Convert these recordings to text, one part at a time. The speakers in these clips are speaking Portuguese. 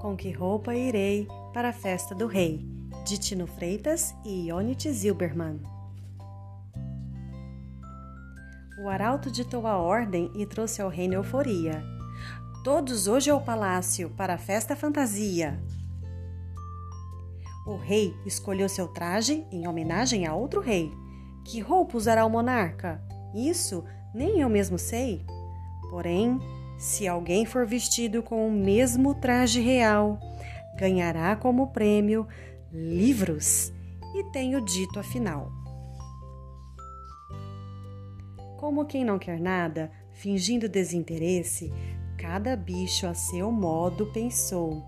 Com que roupa irei para a festa do rei? De Tino Freitas e Ionit Zilberman. O arauto ditou a ordem e trouxe ao reino euforia. Todos hoje ao palácio para a festa fantasia. O rei escolheu seu traje em homenagem a outro rei. Que roupa usará o monarca? Isso nem eu mesmo sei. Porém, se alguém for vestido com o mesmo traje real, ganhará como prêmio livros. E tenho dito afinal. Como quem não quer nada, fingindo desinteresse, cada bicho a seu modo pensou: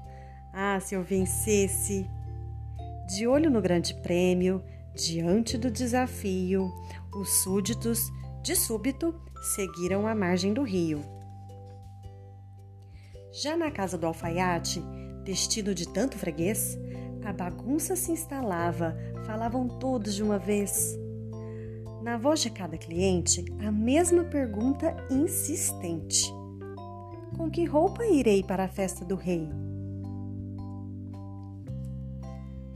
Ah, se eu vencesse! De olho no grande prêmio, diante do desafio, os súditos, de súbito, seguiram a margem do rio. Já na casa do alfaiate, vestido de tanto freguês, a bagunça se instalava, falavam todos de uma vez. Na voz de cada cliente, a mesma pergunta insistente: Com que roupa irei para a festa do rei?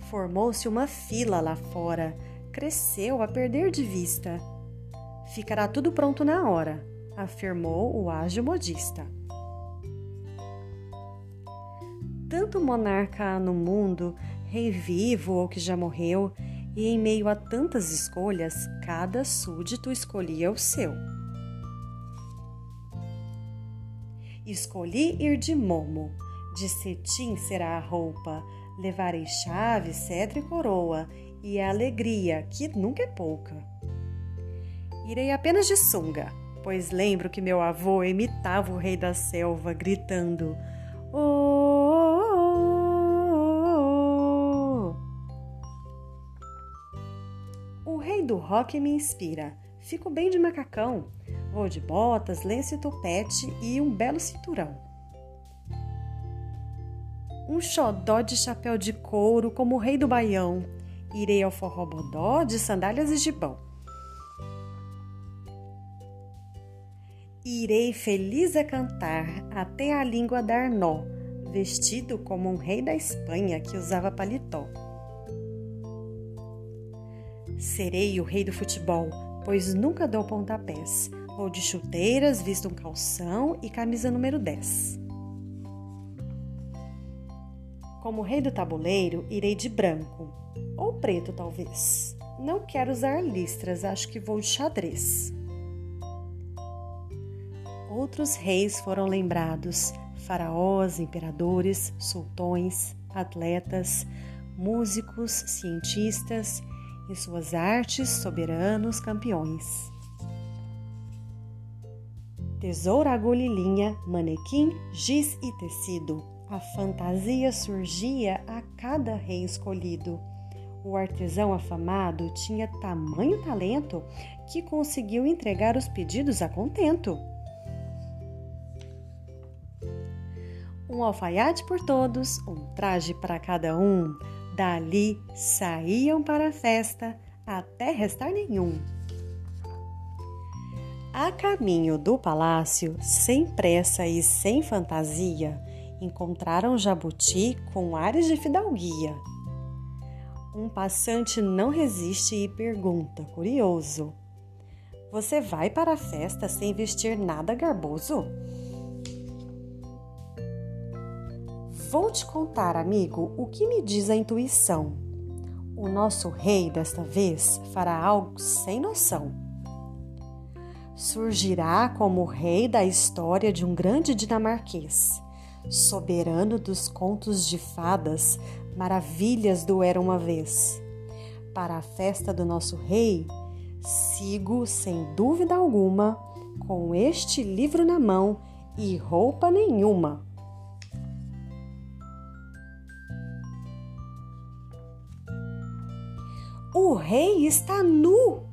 Formou-se uma fila lá fora, cresceu a perder de vista. Ficará tudo pronto na hora, afirmou o ágil modista. Tanto monarca há no mundo, rei vivo ou que já morreu, e em meio a tantas escolhas, cada súdito escolhia o seu. Escolhi ir de momo, de cetim será a roupa, levarei chave, cetro e coroa, e a alegria, que nunca é pouca. Irei apenas de sunga, pois lembro que meu avô imitava o rei da selva, gritando: Oh! Do rock me inspira. Fico bem de macacão. Vou de botas, lenço e topete e um belo cinturão. Um xodó de chapéu de couro como o rei do baião. Irei ao forrobodó de sandálias e gibão. Irei feliz a cantar até a língua dar nó, vestido como um rei da Espanha que usava paletó. Serei o rei do futebol, pois nunca dou pontapés. Vou de chuteiras, visto um calção e camisa número 10. Como rei do tabuleiro, irei de branco, ou preto talvez. Não quero usar listras, acho que vou de xadrez. Outros reis foram lembrados: faraós, imperadores, sultões, atletas, músicos, cientistas e suas artes soberanos campeões. Tesoura, agulha e linha, manequim, giz e tecido. A fantasia surgia a cada rei escolhido. O artesão afamado tinha tamanho talento que conseguiu entregar os pedidos a contento. Um alfaiate por todos, um traje para cada um, Dali saíam para a festa até restar nenhum. A caminho do palácio, sem pressa e sem fantasia, encontraram Jabuti com ares de fidalguia. Um passante não resiste e pergunta, curioso: Você vai para a festa sem vestir nada garboso? Vou te contar, amigo, o que me diz a intuição. O nosso rei, desta vez, fará algo sem noção. Surgirá como rei da história de um grande dinamarquês, soberano dos contos de fadas, maravilhas do Era uma Vez. Para a festa do nosso rei, sigo, sem dúvida alguma, com este livro na mão e roupa nenhuma. O rei está nu!